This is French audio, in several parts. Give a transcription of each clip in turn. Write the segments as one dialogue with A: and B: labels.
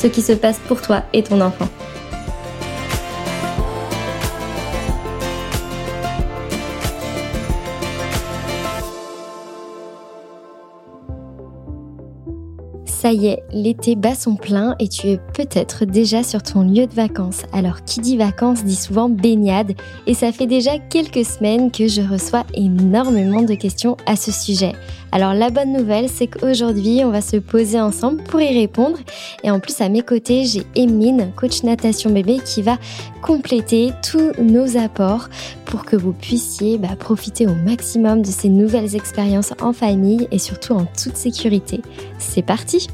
A: ce qui se passe pour toi et ton enfant. Ça y est, l'été bat son plein et tu es peut-être déjà sur ton lieu de vacances. Alors qui dit vacances dit souvent baignade et ça fait déjà quelques semaines que je reçois énormément de questions à ce sujet. Alors la bonne nouvelle c'est qu'aujourd'hui on va se poser ensemble pour y répondre et en plus à mes côtés j'ai Emeline, coach natation bébé qui va compléter tous nos apports pour que vous puissiez bah, profiter au maximum de ces nouvelles expériences en famille et surtout en toute sécurité. C'est parti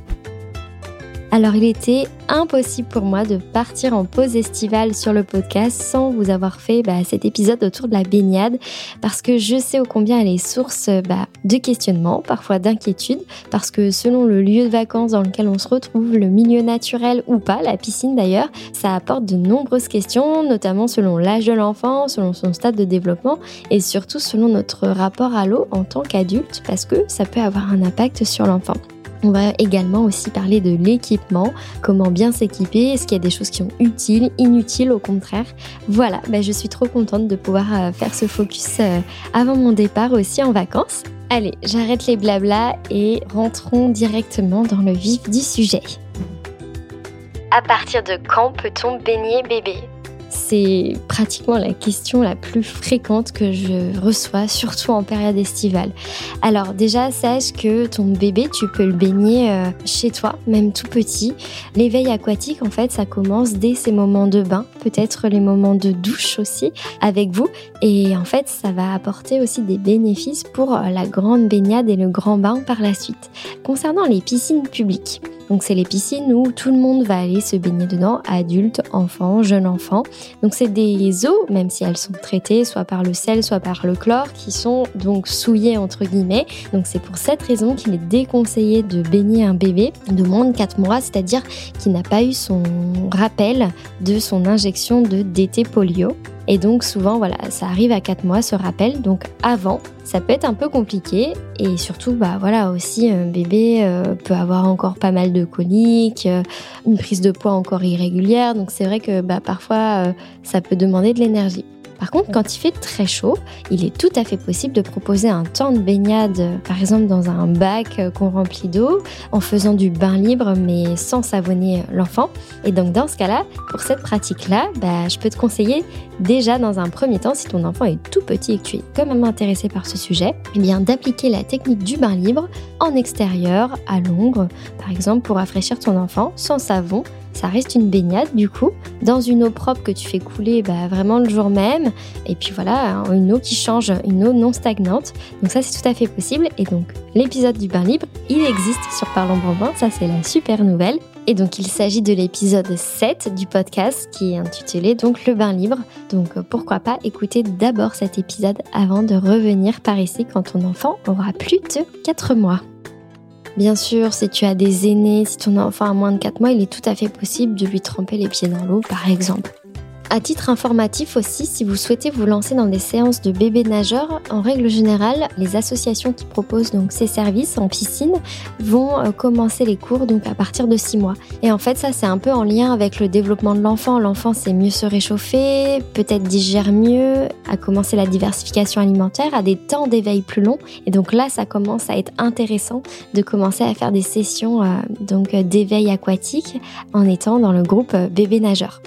A: alors il était impossible pour moi de partir en pause estivale sur le podcast sans vous avoir fait bah, cet épisode autour de la baignade parce que je sais ô combien elle est source bah, de questionnements, parfois d'inquiétudes, parce que selon le lieu de vacances dans lequel on se retrouve, le milieu naturel ou pas, la piscine d'ailleurs, ça apporte de nombreuses questions, notamment selon l'âge de l'enfant, selon son stade de développement et surtout selon notre rapport à l'eau en tant qu'adulte parce que ça peut avoir un impact sur l'enfant. On va également aussi parler de l'équipement, comment bien s'équiper, est-ce qu'il y a des choses qui sont utiles, inutiles au contraire. Voilà, ben je suis trop contente de pouvoir euh, faire ce focus euh, avant mon départ aussi en vacances. Allez, j'arrête les blablas et rentrons directement dans le vif du sujet. À partir de quand peut-on baigner bébé? C'est pratiquement la question la plus fréquente que je reçois, surtout en période estivale. Alors déjà, sache que ton bébé, tu peux le baigner euh, chez toi, même tout petit. L'éveil aquatique, en fait, ça commence dès ces moments de bain, peut-être les moments de douche aussi avec vous. Et en fait, ça va apporter aussi des bénéfices pour la grande baignade et le grand bain par la suite. Concernant les piscines publiques, donc c'est les piscines où tout le monde va aller se baigner dedans, adultes, enfants, jeunes enfants. Donc c'est des eaux, même si elles sont traitées soit par le sel, soit par le chlore, qui sont donc souillées entre guillemets. Donc c'est pour cette raison qu'il est déconseillé de baigner un bébé de moins de 4 mois, c'est-à-dire qui n'a pas eu son rappel de son injection de DT polio. Et donc souvent, voilà, ça arrive à 4 mois, ce rappel. Donc avant, ça peut être un peu compliqué. Et surtout, bah voilà, aussi un bébé euh, peut avoir encore pas mal de coliques, euh, une prise de poids encore irrégulière. Donc c'est vrai que bah, parfois, euh, ça peut demander de l'énergie. Par contre, quand il fait très chaud, il est tout à fait possible de proposer un temps de baignade, par exemple dans un bac qu'on remplit d'eau, en faisant du bain libre mais sans savonner l'enfant. Et donc dans ce cas-là, pour cette pratique-là, bah, je peux te conseiller déjà dans un premier temps, si ton enfant est tout petit et que tu es quand même intéressé par ce sujet, eh bien d'appliquer la technique du bain libre en extérieur, à l'ombre, par exemple pour rafraîchir ton enfant sans savon ça reste une baignade du coup, dans une eau propre que tu fais couler bah, vraiment le jour même. Et puis voilà, une eau qui change, une eau non stagnante. Donc ça c'est tout à fait possible. Et donc l'épisode du bain libre, il existe sur Parlons Bambin, ça c'est la super nouvelle. Et donc il s'agit de l'épisode 7 du podcast qui est intitulé donc le bain libre. Donc pourquoi pas écouter d'abord cet épisode avant de revenir par ici quand ton enfant aura plus de 4 mois. Bien sûr, si tu as des aînés, si ton enfant a moins de 4 mois, il est tout à fait possible de lui tremper les pieds dans l'eau, par exemple. À titre informatif aussi, si vous souhaitez vous lancer dans des séances de bébés nageurs, en règle générale, les associations qui proposent donc ces services en piscine vont euh, commencer les cours donc à partir de 6 mois. Et en fait, ça c'est un peu en lien avec le développement de l'enfant. L'enfant sait mieux se réchauffer, peut-être digère mieux, a commencé la diversification alimentaire, a des temps d'éveil plus longs. Et donc là, ça commence à être intéressant de commencer à faire des sessions euh, donc d'éveil aquatique en étant dans le groupe bébé nageur.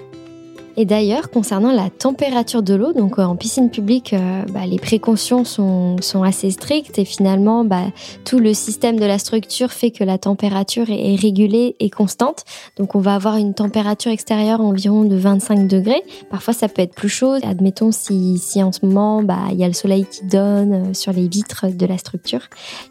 A: Et d'ailleurs, concernant la température de l'eau, donc euh, en piscine publique, euh, bah, les précautions sont, sont, assez strictes et finalement, bah, tout le système de la structure fait que la température est, régulée et constante. Donc on va avoir une température extérieure environ de 25 degrés. Parfois, ça peut être plus chaud. Admettons si, si en ce moment, bah, il y a le soleil qui donne euh, sur les vitres de la structure.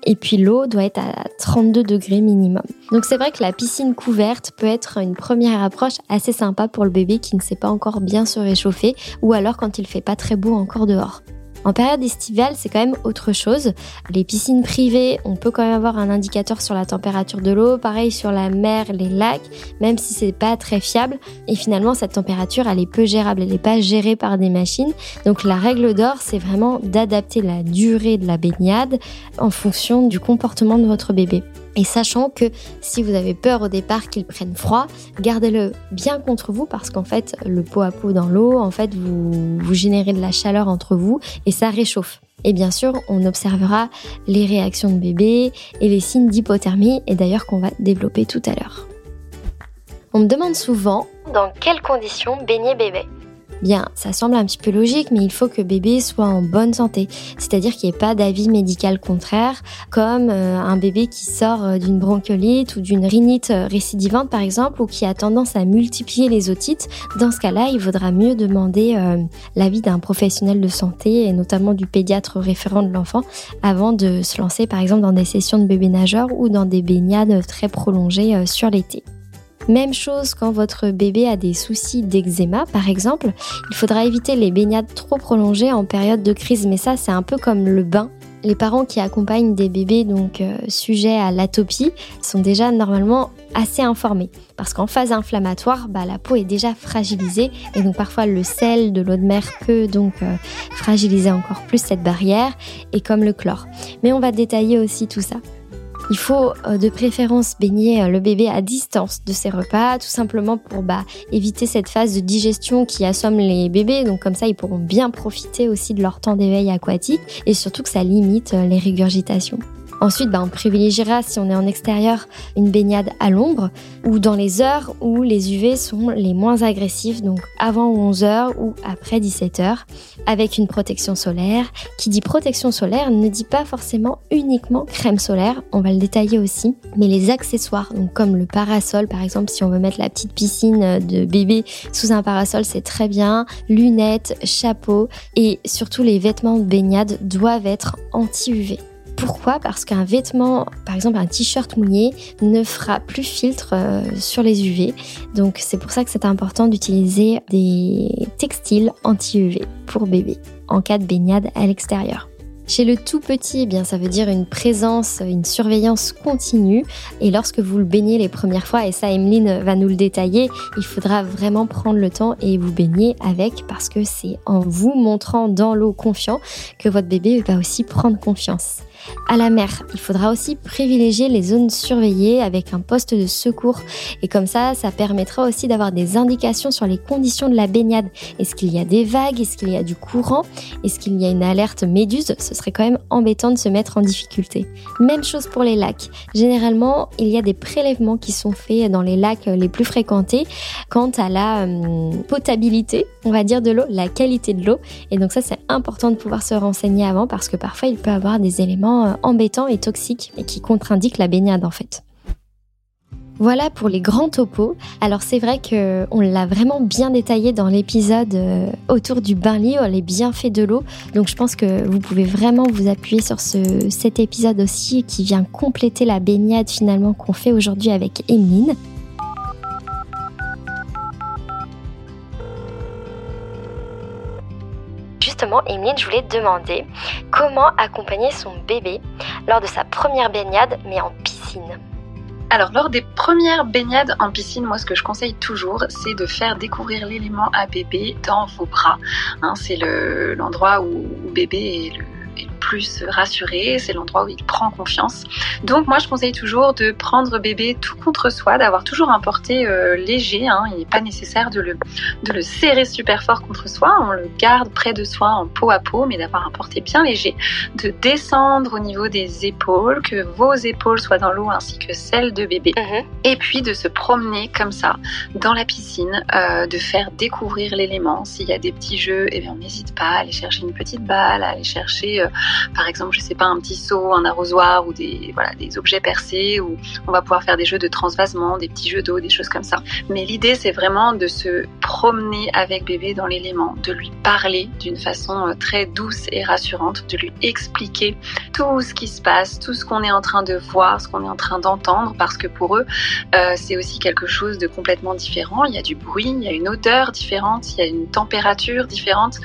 A: Et puis l'eau doit être à 32 degrés minimum. Donc c'est vrai que la piscine couverte peut être une première approche assez sympa pour le bébé qui ne sait pas encore bien se réchauffer ou alors quand il fait pas très beau encore dehors. En période estivale, c'est quand même autre chose. Les piscines privées, on peut quand même avoir un indicateur sur la température de l'eau. Pareil sur la mer, les lacs, même si c'est pas très fiable. Et finalement, cette température, elle est peu gérable. Elle n'est pas gérée par des machines. Donc la règle d'or, c'est vraiment d'adapter la durée de la baignade en fonction du comportement de votre bébé. Et sachant que si vous avez peur au départ qu'il prenne froid, gardez-le bien contre vous parce qu'en fait, le pot à pot dans l'eau, en fait, vous, vous générez de la chaleur entre vous et ça réchauffe. Et bien sûr, on observera les réactions de bébé et les signes d'hypothermie, et d'ailleurs qu'on va développer tout à l'heure. On me demande souvent dans quelles conditions baigner bébé. Bien, ça semble un petit peu logique, mais il faut que bébé soit en bonne santé. C'est-à-dire qu'il n'y ait pas d'avis médical contraire, comme euh, un bébé qui sort euh, d'une bronchiolite ou d'une rhinite euh, récidivante, par exemple, ou qui a tendance à multiplier les otites. Dans ce cas-là, il vaudra mieux demander l'avis d'un professionnel de santé, et notamment du pédiatre référent de l'enfant, avant de se lancer, par exemple, dans des sessions de bébé nageur ou dans des baignades très prolongées sur l'été. Même chose quand votre bébé a des soucis d'eczéma, par exemple. Il faudra éviter les baignades trop prolongées en période de crise, mais ça c'est un peu comme le bain. Les parents qui accompagnent des bébés donc euh, sujets à l'atopie sont déjà normalement assez informés parce qu'en phase inflammatoire, bah, la peau est déjà fragilisée et donc parfois le sel de l'eau de mer peut donc euh, fragiliser encore plus cette barrière et comme le chlore. Mais on va détailler aussi tout ça. Il faut euh, de préférence baigner euh, le bébé à distance de ses repas, tout simplement pour bah, éviter cette phase de digestion qui assomme les bébés. Donc comme ça, ils pourront bien profiter aussi de leur temps d'éveil aquatique et surtout que ça limite euh, les régurgitations. Ensuite, bah, on privilégiera, si on est en extérieur, une baignade à l'ombre ou dans les heures où les UV sont les moins agressifs, donc avant 11 h ou après 17 h avec une protection solaire. Qui dit protection solaire ne dit pas forcément uniquement crème solaire, on va le détailler aussi, mais les accessoires, donc comme le parasol par exemple, si on veut mettre la petite piscine de bébé sous un parasol, c'est très bien, lunettes, chapeau et surtout les vêtements de baignade doivent être anti-UV. Pourquoi Parce qu'un vêtement, par exemple un t-shirt mouillé, ne fera plus filtre euh, sur les UV. Donc c'est pour ça que c'est important d'utiliser des textiles anti-UV pour bébé en cas de baignade à l'extérieur. Chez le tout petit, eh bien, ça veut dire une présence, une surveillance continue. Et lorsque vous le baignez les premières fois, et ça, Emeline va nous le détailler, il faudra vraiment prendre le temps et vous baigner avec parce que c'est en vous montrant dans l'eau confiant que votre bébé va aussi prendre confiance à la mer. Il faudra aussi privilégier les zones surveillées avec un poste de secours et comme ça, ça permettra aussi d'avoir des indications sur les conditions de la baignade. Est-ce qu'il y a des vagues? Est-ce qu'il y a du courant? Est-ce qu'il y a une alerte méduse? Ce serait quand même embêtant de se mettre en difficulté. Même chose pour les lacs. Généralement, il y a des prélèvements qui sont faits dans les lacs les plus fréquentés quant à la euh, potabilité, on va dire, de l'eau, la qualité de l'eau. Et donc ça, c'est important de pouvoir se renseigner avant parce que parfois, il peut avoir des éléments euh, embêtant et toxique et qui contre-indique la baignade en fait. Voilà pour les grands topos. Alors c'est vrai que on l'a vraiment bien détaillé dans l'épisode euh, autour du bain-lit, les bienfaits de l'eau. Donc je pense que vous pouvez vraiment vous appuyer sur ce, cet épisode aussi qui vient compléter la baignade finalement qu'on fait aujourd'hui avec Emeline. Justement, Emeline, je voulais demander comment accompagner son bébé lors de sa première baignade, mais en piscine? Piscine
B: alors, lors des premières baignades en piscine, moi, ce que je conseille toujours, c'est de faire découvrir l'élément à bébé dans vos bras. Hein, c'est l'endroit où bébé est le plus rassuré, c'est l'endroit où il prend confiance. Donc moi je conseille toujours de prendre bébé tout contre soi, d'avoir toujours un porté euh, léger, hein. il n'est pas nécessaire de le, de le serrer super fort contre soi, on le garde près de soi en peau à peau, mais d'avoir un porté bien léger, de descendre au niveau des épaules, que vos épaules soient dans l'eau ainsi que celles de bébé, mhm. et puis de se promener comme ça dans la piscine, euh, de faire découvrir l'élément. S'il y a des petits jeux, eh bien on n'hésite pas à aller chercher une petite balle, à aller chercher euh, par exemple, je sais pas, un petit seau, un arrosoir ou des, voilà, des objets percés où on va pouvoir faire des jeux de transvasement, des petits jeux d'eau, des choses comme ça. Mais l'idée, c'est vraiment de se promener avec bébé dans l'élément, de lui parler d'une façon euh, très douce et rassurante, de lui expliquer tout ce qui se passe, tout ce qu'on est en train de voir, ce qu'on est en train d'entendre, parce que pour eux, euh, c'est aussi quelque chose de complètement différent. Il y a du bruit, il y a une odeur différente, il y a une température différente.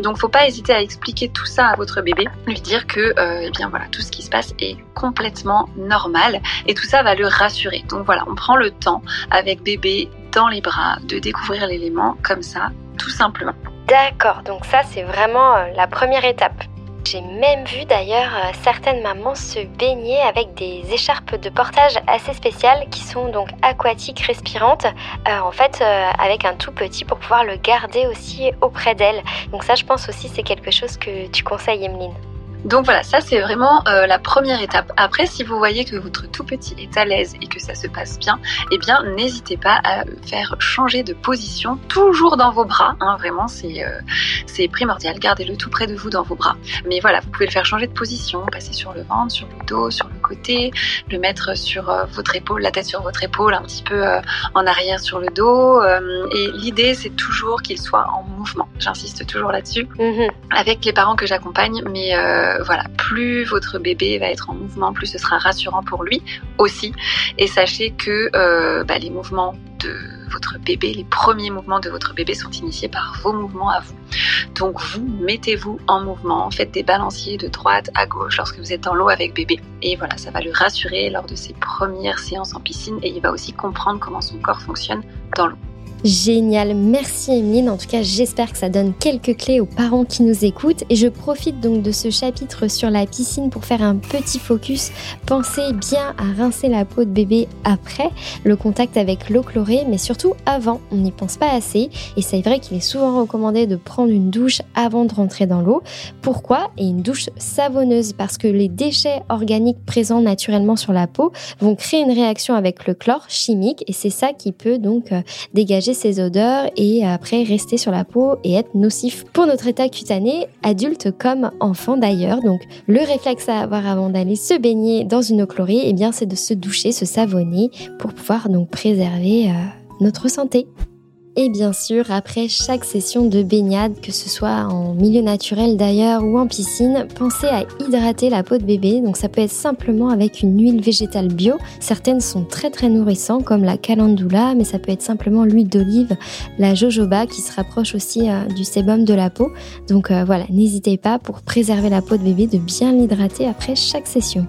B: Donc, faut pas hésiter à expliquer tout ça à votre bébé lui dire que euh, eh bien voilà tout ce qui se passe est complètement normal et tout ça va le rassurer. Donc voilà, on prend le temps avec bébé dans les bras de découvrir l'élément comme ça, tout simplement.
A: D'accord, donc ça c'est vraiment euh, la première étape. J'ai même vu d'ailleurs euh, certaines mamans se baigner avec des écharpes de portage assez spéciales qui sont donc aquatiques respirantes, en fait avec un tout petit pour pouvoir le garder aussi auprès d'elle. Donc ça je pense aussi c'est quelque chose que tu conseilles Emeline.
B: Donc voilà, ça c'est vraiment euh, la première étape. Après, si vous voyez que votre tout petit est à l'aise et que ça se passe bien, eh bien n'hésitez pas à faire changer de position, toujours dans vos bras. Hein, vraiment, c'est euh, c'est primordial. Gardez-le tout près de vous dans vos bras. Mais voilà, vous pouvez le faire changer de position, passer sur le ventre, sur le dos, sur le côté, le mettre sur euh, votre épaule, la tête sur votre épaule, un petit peu en arrière sur le dos. et l'idée, c'est toujours qu'il soit en mouvement. J'insiste toujours là-dessus. Mhm. Avec les parents que j'accompagne, mais euh, voilà, plus votre bébé va être en mouvement, plus ce sera rassurant pour lui aussi. Et sachez que euh, bah, les mouvements de votre bébé, les premiers mouvements de votre bébé sont initiés par vos mouvements à vous. Donc vous, mettez-vous en mouvement, faites des balanciers de droite à gauche lorsque vous êtes dans l'eau avec bébé. Et voilà, ça va le rassurer lors de ses premières séances en piscine et il va aussi comprendre comment son corps fonctionne dans l'eau.
A: Génial, merci Emeline. En tout cas, j'espère que ça donne quelques clés aux parents qui nous écoutent. Et je profite donc de ce chapitre sur la piscine pour faire un petit focus. Pensez bien à rincer la peau de bébé après le contact avec l'eau chlorée, mais surtout avant. On n'y pense pas assez. Et c'est vrai qu'il est souvent recommandé de prendre une douche avant de rentrer dans l'eau. Pourquoi? Et une douche savonneuse parce que les déchets organiques présents naturellement sur la peau vont créer une réaction avec le chlore chimique et c'est ça qui peut donc euh, ces odeurs et après rester sur la peau et être nocif pour notre état cutané, adulte comme enfant d'ailleurs. Donc le réflexe à avoir avant d'aller se baigner dans une eau chlorée, eh bien c'est de se doucher, se savonner pour pouvoir donc préserver euh, notre santé. Et bien sûr, après chaque session de baignade, que ce soit en milieu naturel d'ailleurs ou en piscine, pensez à hydrater la peau de bébé. Donc ça peut être simplement avec une huile végétale bio. Certaines sont très très nourrissantes comme la calendula, mais ça peut être simplement l'huile d'olive, la jojoba qui se rapproche aussi euh, du sébum de la peau. Donc euh, voilà, n'hésitez pas pour préserver la peau de bébé de bien l'hydrater après chaque session.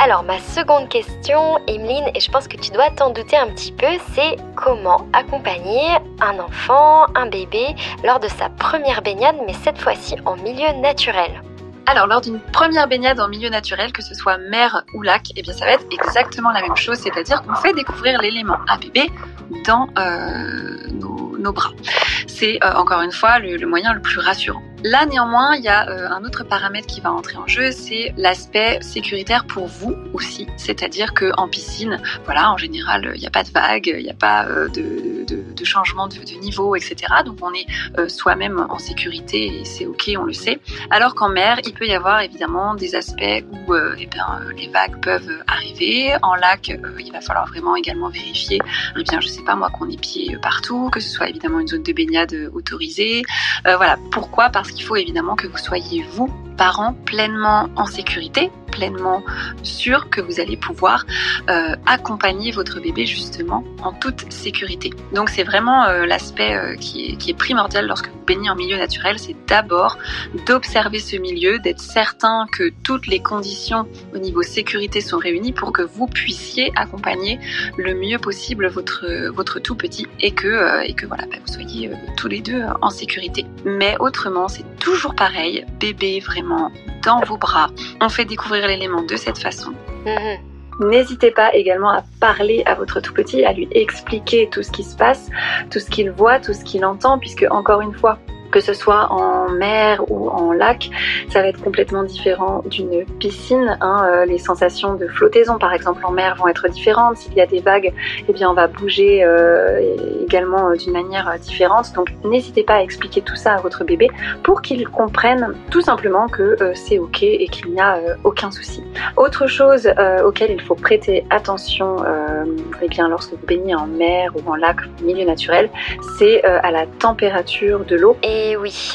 A: Alors ma seconde question, Emeline, et je pense que tu dois t'en douter un petit peu, c'est comment accompagner un enfant, un bébé, lors de sa première baignade, mais cette fois-ci en milieu naturel
B: alors, lors d'une première baignade en milieu naturel, que ce soit mer ou lac, eh bien, ça va être exactement la même chose, c'est-à-dire qu'on fait découvrir l'élément à bébé dans euh, nos, bras. C'est euh, encore une fois le moyen le plus rassurant. Là, néanmoins, il y a euh, un autre paramètre qui va entrer en jeu, c'est l'aspect sécuritaire pour vous aussi. C'est-à-dire que en piscine, voilà, en général, il n'y a pas de vagues, il n'y a pas euh, de, de, changement de, niveau, etc. Donc, on est euh, soi-même en sécurité et c'est ok, on le sait. Alors qu'en mer, il peut y avoir évidemment des aspects où eh bien, les vagues peuvent arriver. En lac, il va falloir vraiment également vérifier, eh bien, je sais pas moi, qu'on ait pieds partout, que ce soit évidemment une zone de baignade autorisée. voilà. Pourquoi? Parce il faut évidemment que vous soyez, vous, parents, pleinement en sécurité, pleinement sûr que vous allez pouvoir euh, accompagner votre bébé justement en toute sécurité. Donc c'est vraiment euh, l'aspect euh, qui, est, primordial lorsque vous baignez en milieu naturel, c'est d'abord d'observer ce milieu, d'être certain que toutes les conditions au niveau sécurité sont réunies pour que vous puissiez accompagner le mieux possible votre, votre tout petit et que, et que voilà, bah, vous soyez tous les deux en sécurité. Mais autrement, c'est toujours pareil, bébé vraiment dans vos bras. On fait découvrir l'élément de cette façon. Mhm. N'hésitez pas également à parler à votre tout petit, à lui expliquer tout ce qui se passe, tout ce qu'il voit, tout ce qu'il entend, puisque encore une fois, que ce soit en mer ou en lac, ça va être complètement différent d'une piscine. Hein. Euh, les sensations de flottaison, par exemple, en mer vont être différentes. S'il y a des vagues, eh bien, on va bouger euh, également euh, d'une manière différente. Donc, n'hésitez pas à expliquer tout ça à votre bébé pour qu'il comprenne tout simplement que c'est OK et qu'il n'y a aucun souci. Autre chose auquel il faut prêter attention eh bien, lorsque vous baignez en mer ou en lac, milieu naturel, c'est à la température de l'eau.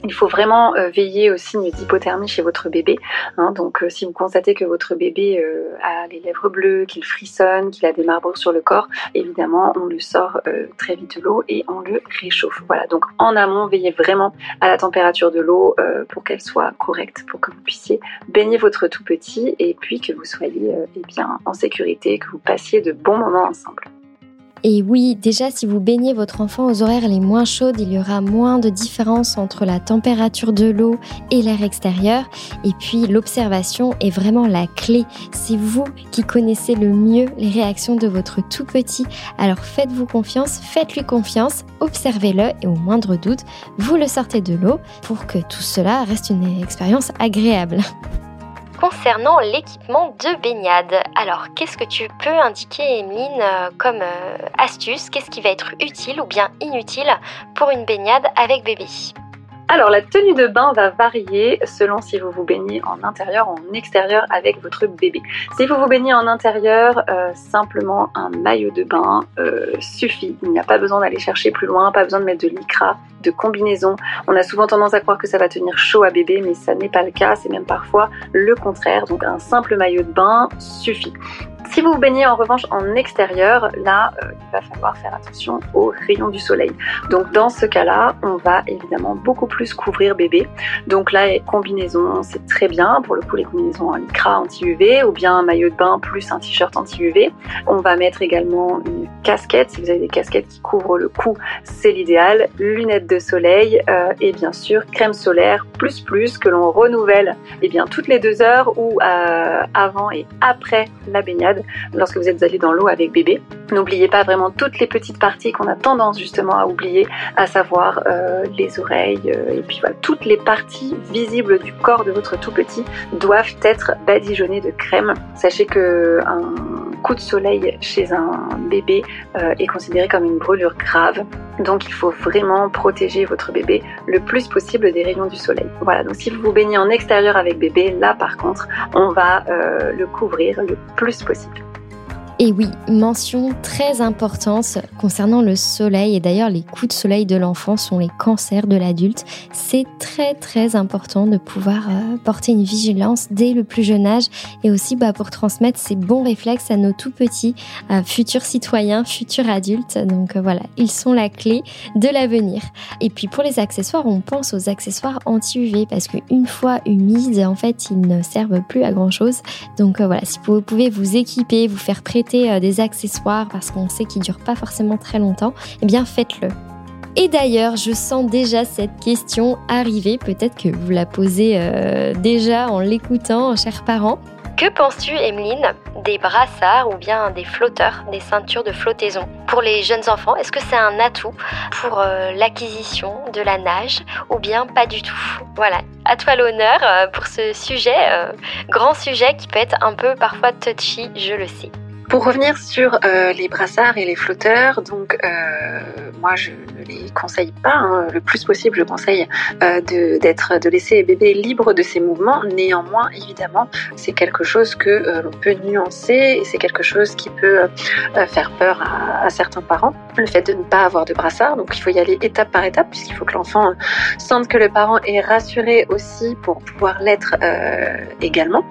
B: Il faut vraiment euh, veiller aux signes d'hypothermie chez votre bébé. Hein. donc euh, si vous constatez que votre bébé euh, a les lèvres bleues, qu'il frissonne, qu'il a des marbrures sur le corps, évidemment on le sort très vite de l'eau et on le réchauffe. Voilà, donc en amont, veillez vraiment à la température de l'eau pour qu'elle soit correcte, pour que vous puissiez baigner votre tout petit et puis que vous soyez eh bien, en sécurité, que vous passiez de bons moments ensemble.
A: Et oui, déjà, si vous baignez votre enfant aux horaires les moins chaudes, il y aura moins de différence entre la température de l'eau et l'air extérieur. Et puis, l'observation est vraiment la clé. C'est vous qui connaissez le mieux les réactions de votre tout petit. Alors faites-vous confiance, faites-lui confiance, observez-le et au moindre doute, vous le sortez de l'eau pour que tout cela reste une expérience agréable concernant l'équipement de baignade. Alors, qu'est-ce que tu peux indiquer, Emeline, euh, comme euh, astuce? Qu'est-ce qui va être utile ou bien inutile pour une baignade avec bébé?
B: Alors la tenue de bain va varier selon si vous vous baignez en intérieur ou en extérieur avec votre bébé. Si vous vous baignez en intérieur, euh, simplement un maillot de bain suffit. Il n'y a pas besoin d'aller chercher plus loin, pas besoin de mettre de lycra, de combinaison. On a souvent tendance à croire que ça va tenir chaud à bébé, mais ça n'est pas le cas, c'est même parfois le contraire. Donc un simple maillot de bain suffit. Si vous vous baignez en revanche en extérieur, là, euh, il va falloir faire attention aux rayons du soleil. Donc dans ce cas-là, on va évidemment beaucoup plus couvrir bébé. Donc là, combinaison, c'est très bien. Pour le coup, les combinaisons en lycra anti-UV ou bien un maillot de bain plus un t-shirt anti-UV. On va mettre également une casquette. Si vous avez des casquettes qui couvrent le cou, c'est l'idéal. Lunettes de soleil euh, et bien sûr crème solaire plus plus que l'on renouvelle eh bien toutes les deux heures ou euh, avant et après la baignade lorsque vous êtes allé dans l'eau avec bébé. N'oubliez pas vraiment toutes les petites parties qu'on a tendance justement à oublier, à savoir euh, les oreilles et puis voilà, toutes les parties visibles du corps de votre tout petit doivent être badigeonnées de crème. Sachez que un coup de soleil chez un bébé est considéré comme une brûlure grave. Donc il faut vraiment protéger votre bébé le plus possible des rayons du soleil. Voilà, donc si vous vous baignez en extérieur avec bébé, là par contre, on va euh, le couvrir le plus possible.
A: Et oui, mention très importante concernant le soleil, et d'ailleurs les coups de soleil de l'enfant sont les cancers de l'adulte. C'est très très important de pouvoir euh, porter une vigilance dès le plus jeune âge et aussi bah, pour transmettre ces bons réflexes à nos tout petits futurs citoyens, futurs adultes. Donc euh, voilà, ils sont la clé de l'avenir. Et puis pour les accessoires, on pense aux accessoires anti-UV parce qu'une fois humides, en fait, ils ne servent plus à grand chose. Donc euh, voilà, si vous pouvez vous équiper, vous faire prêter euh, des accessoires parce qu'on sait qu'ils durent pas forcément très longtemps, eh bien faites-le. Et d'ailleurs, je sens déjà cette question arriver, peut-être que vous la posez euh, déjà en l'écoutant, chers parents. Que penses-tu, Emeline, des brassards ou bien des flotteurs, des ceintures de flottaison? Pour les jeunes enfants, est-ce que c'est un atout pour euh, l'acquisition de la nage ou bien pas du tout? Voilà, à toi l'honneur pour ce sujet, grand sujet qui peut être un peu parfois touchy, je le sais.
B: Pour revenir sur euh, les brassards et les flotteurs, donc euh, moi je ne les conseille pas. Hein. Le plus possible, je conseille euh, de, d'être, de laisser bébé libre de ses mouvements. Néanmoins, évidemment, c'est quelque chose que l'on peut nuancer et c'est quelque chose qui peut faire peur à, à, certains parents. Le fait de ne pas avoir de brassard, donc il faut y aller étape par étape puisqu'il faut que l'enfant sente que le parent est rassuré aussi pour pouvoir l'être également.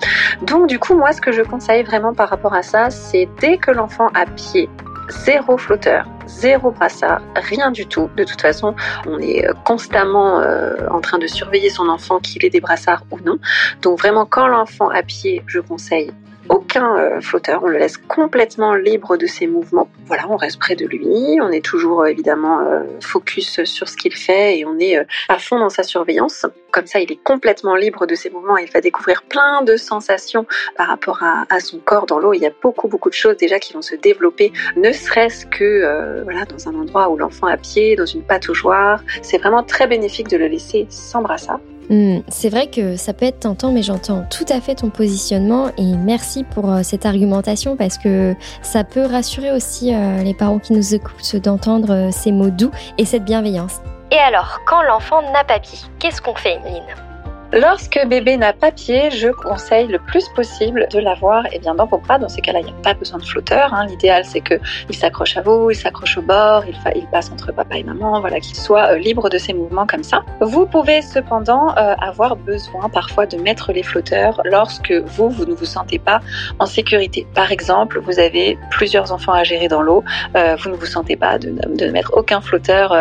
B: Donc du coup, moi, ce que je conseille vraiment par rapport à ça, c'est dès que l'enfant a pied zéro flotteur, zéro brassard, rien du tout. De toute façon, on est euh, constamment euh, en train de surveiller son enfant, qu'il ait des brassards ou non. Donc vraiment, quand l'enfant à pied, je conseille aucun euh, flotteur, on le laisse complètement libre de ses mouvements. Voilà, on reste près de lui, on est toujours euh, évidemment euh, focus sur ce qu'il fait et on est à fond dans sa surveillance. Comme ça, il est complètement libre de ses mouvements et il va découvrir plein de sensations par rapport à, à son corps dans l'eau. Il y a beaucoup, beaucoup de choses déjà qui vont se développer, ne serait-ce que voilà, dans un endroit où l'enfant a pied, dans une pataugeoire. C'est vraiment très bénéfique de le laisser sans brassard.
A: Hmm, c'est vrai que ça peut être tentant, mais j'entends tout à fait ton positionnement et merci pour euh, cette argumentation parce que ça peut rassurer aussi euh, les parents qui nous écoutent d'entendre euh, ces mots doux et cette bienveillance. Et alors, quand l'enfant n'a pas pied, qu'est-ce qu'on fait, Emeline?
B: Lorsque bébé n'a pas pied, je conseille le plus possible de l'avoir eh bien, dans vos bras. Dans ces cas-là, il n'y a pas besoin de flotteur. Hein. L'idéal, c'est qu'il s'accroche à vous, il s'accroche au bord, il, il, passe entre papa et maman, voilà, qu'il soit euh, libre de ses mouvements comme ça. Vous pouvez cependant euh, avoir besoin parfois de mettre les flotteurs lorsque vous, vous ne vous sentez pas en sécurité. Par exemple, vous avez plusieurs enfants à gérer dans l'eau, euh, vous ne vous sentez pas de, ne mettre aucun flotteur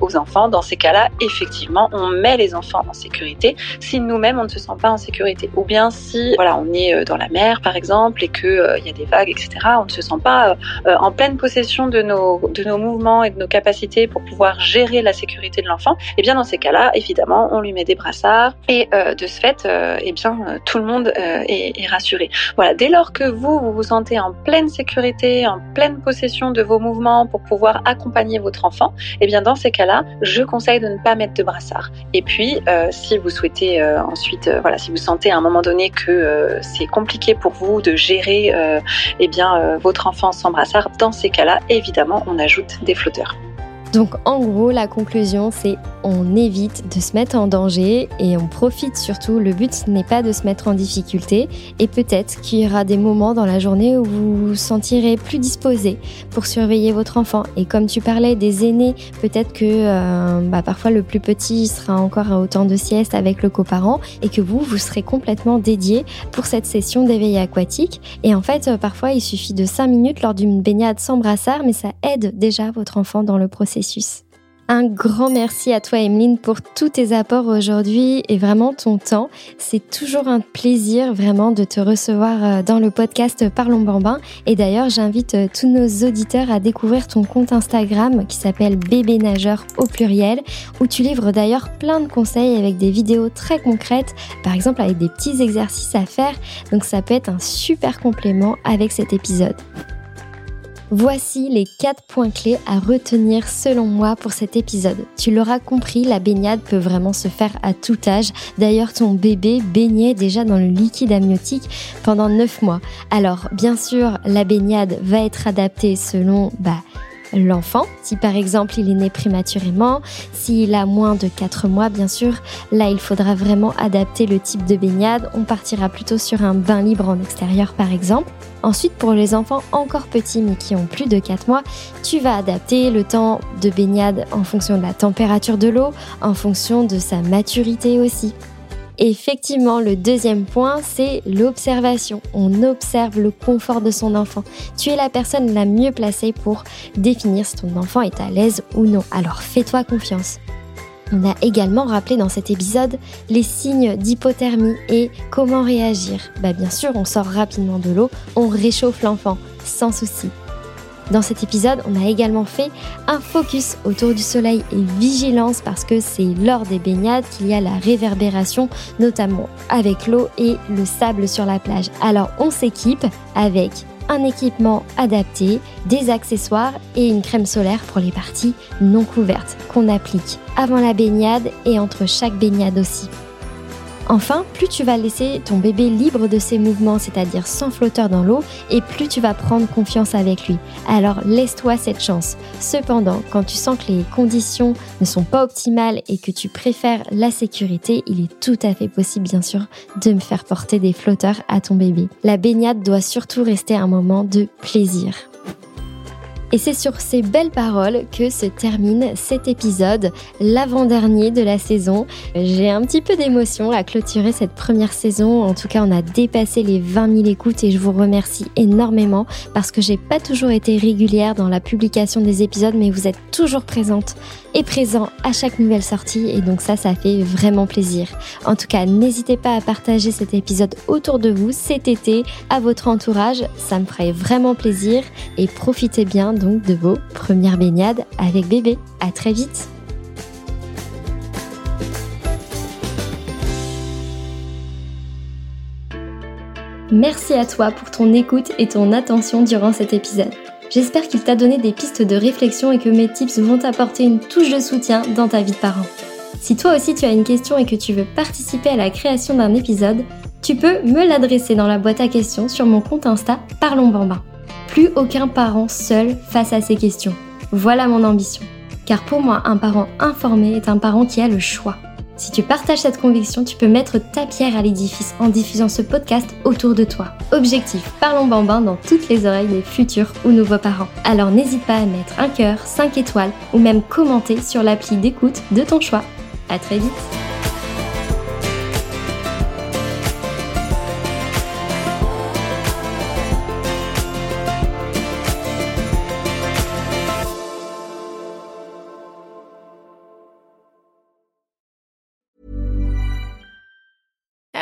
B: aux enfants. Dans ces cas-là, effectivement, on met les enfants en sécurité si nous-mêmes on ne se sent pas en sécurité. Ou bien si voilà on est euh, dans la mer par exemple et que euh, il y a des vagues etc. On ne se sent pas euh, en pleine possession de nos de nos mouvements et de nos capacités pour pouvoir gérer la sécurité de l'enfant. Et eh bien dans ces cas-là évidemment on lui met des brassards et de ce fait et eh bien tout le monde est, est rassuré. Voilà dès lors que vous vous vous sentez en pleine sécurité, en pleine possession de vos mouvements pour pouvoir accompagner votre enfant, et eh bien dans ces cas-là je conseille de ne pas mettre de brassard. Et puis si vous souhaitez euh, ensuite, euh, voilà, si vous sentez à un moment donné que euh, c'est compliqué pour vous de gérer eh bien, votre enfant sans brassard, dans ces cas-là, évidemment, on ajoute des flotteurs.
A: Donc en gros, la conclusion, c'est on évite de se mettre en danger et on profite surtout. Le but n'est pas de se mettre en difficulté et peut-être qu'il y aura des moments dans la journée où vous vous sentirez plus disposé pour surveiller votre enfant. Et comme tu parlais des aînés, peut-être que euh, bah, parfois le plus petit sera encore à autant de sieste avec le coparent et que vous, vous serez complètement dédié pour cette session d'éveil aquatique. Et en fait, euh, parfois, il suffit de 5 minutes lors d'une baignade sans brassard, mais ça aide déjà votre enfant dans le processus un grand merci à toi, Emeline, pour tous tes apports aujourd'hui et vraiment ton temps. C'est toujours un plaisir vraiment de te recevoir euh, dans le podcast Parlons Bambin. Et d'ailleurs, j'invite euh, tous nos auditeurs à découvrir ton compte Instagram qui s'appelle Bébé Nageur au pluriel, où tu livres d'ailleurs plein de conseils avec des vidéos très concrètes, par exemple avec des petits exercices à faire. Donc ça peut être un super complément avec cet épisode. Voici les 4 points clés à retenir selon moi pour cet épisode. Tu l'auras compris, la baignade peut vraiment se faire à tout âge. D'ailleurs, ton bébé baignait déjà dans le liquide amniotique pendant 9 mois. Alors, bien sûr, la baignade va être adaptée selon bah, l'enfant. Si par exemple il est né prématurément, s'il a moins de 4 mois bien sûr, là il faudra vraiment adapter le type de baignade. On partira plutôt sur un bain libre en extérieur par exemple. Ensuite, pour les enfants encore petits mais qui ont plus de 4 mois, tu vas adapter le temps de baignade en fonction de la température de l'eau, en fonction de sa maturité aussi. Effectivement, le deuxième point, c'est l'observation. On observe le confort de son enfant. Tu es la personne la mieux placée pour définir si ton enfant est à l'aise ou non. Alors fais-toi confiance. On a également rappelé dans cet épisode les signes d'hypothermie et comment réagir. Bah bien sûr, on sort rapidement de l'eau, on réchauffe l'enfant, sans souci. Dans cet épisode, on a également fait un focus autour du soleil et vigilance parce que c'est lors des baignades qu'il y a la réverbération, notamment avec l'eau et le sable sur la plage. Alors on s'équipe avec un équipement adapté, des accessoires et une crème solaire pour les parties non couvertes qu'on applique avant la baignade et entre chaque baignade aussi. Enfin, plus tu vas laisser ton bébé libre de ses mouvements, c'est-à-dire sans flotteur dans l'eau, et plus tu vas prendre confiance avec lui. Alors laisse-toi cette chance. Cependant, quand tu sens que les conditions ne sont pas optimales et que tu préfères la sécurité, il est tout à fait possible, bien sûr, de me faire porter des flotteurs à ton bébé. La baignade doit surtout rester un moment de plaisir. Et c'est sur ces belles paroles que se termine cet épisode, l'avant-dernier de la saison. J'ai un petit peu d'émotion à clôturer cette première saison. En tout cas, on a dépassé les 20 000 écoutes et je vous remercie énormément parce que j'ai pas toujours été régulière dans la publication des épisodes, mais vous êtes toujours présente et présent à chaque nouvelle sortie et donc ça, ça fait vraiment plaisir. En tout cas, n'hésitez pas à partager cet épisode autour de vous cet été à votre entourage, ça me ferait vraiment plaisir et profitez bien de vos premières baignades avec bébé. À très vite. Merci à toi pour ton écoute et ton attention durant cet épisode. J'espère qu'il t'a donné des pistes de réflexion et que mes tips vont t'apporter une touche de soutien dans ta vie de parent. Si toi aussi tu as une question et que tu veux participer à la création d'un épisode, tu peux me l'adresser dans la boîte à questions sur mon compte Insta Parlons Bambin. Plus aucun parent seul face à ces questions. Voilà mon ambition. Car pour moi, un parent informé est un parent qui a le choix. Si tu partages cette conviction, tu peux mettre ta pierre à l'édifice en diffusant ce podcast autour de toi. Objectif, parlons bambin dans toutes les oreilles des futurs ou nouveaux parents. Alors n'hésite pas à mettre un cœur, 5 étoiles ou même commenter sur l'appli d'écoute de ton choix. À très vite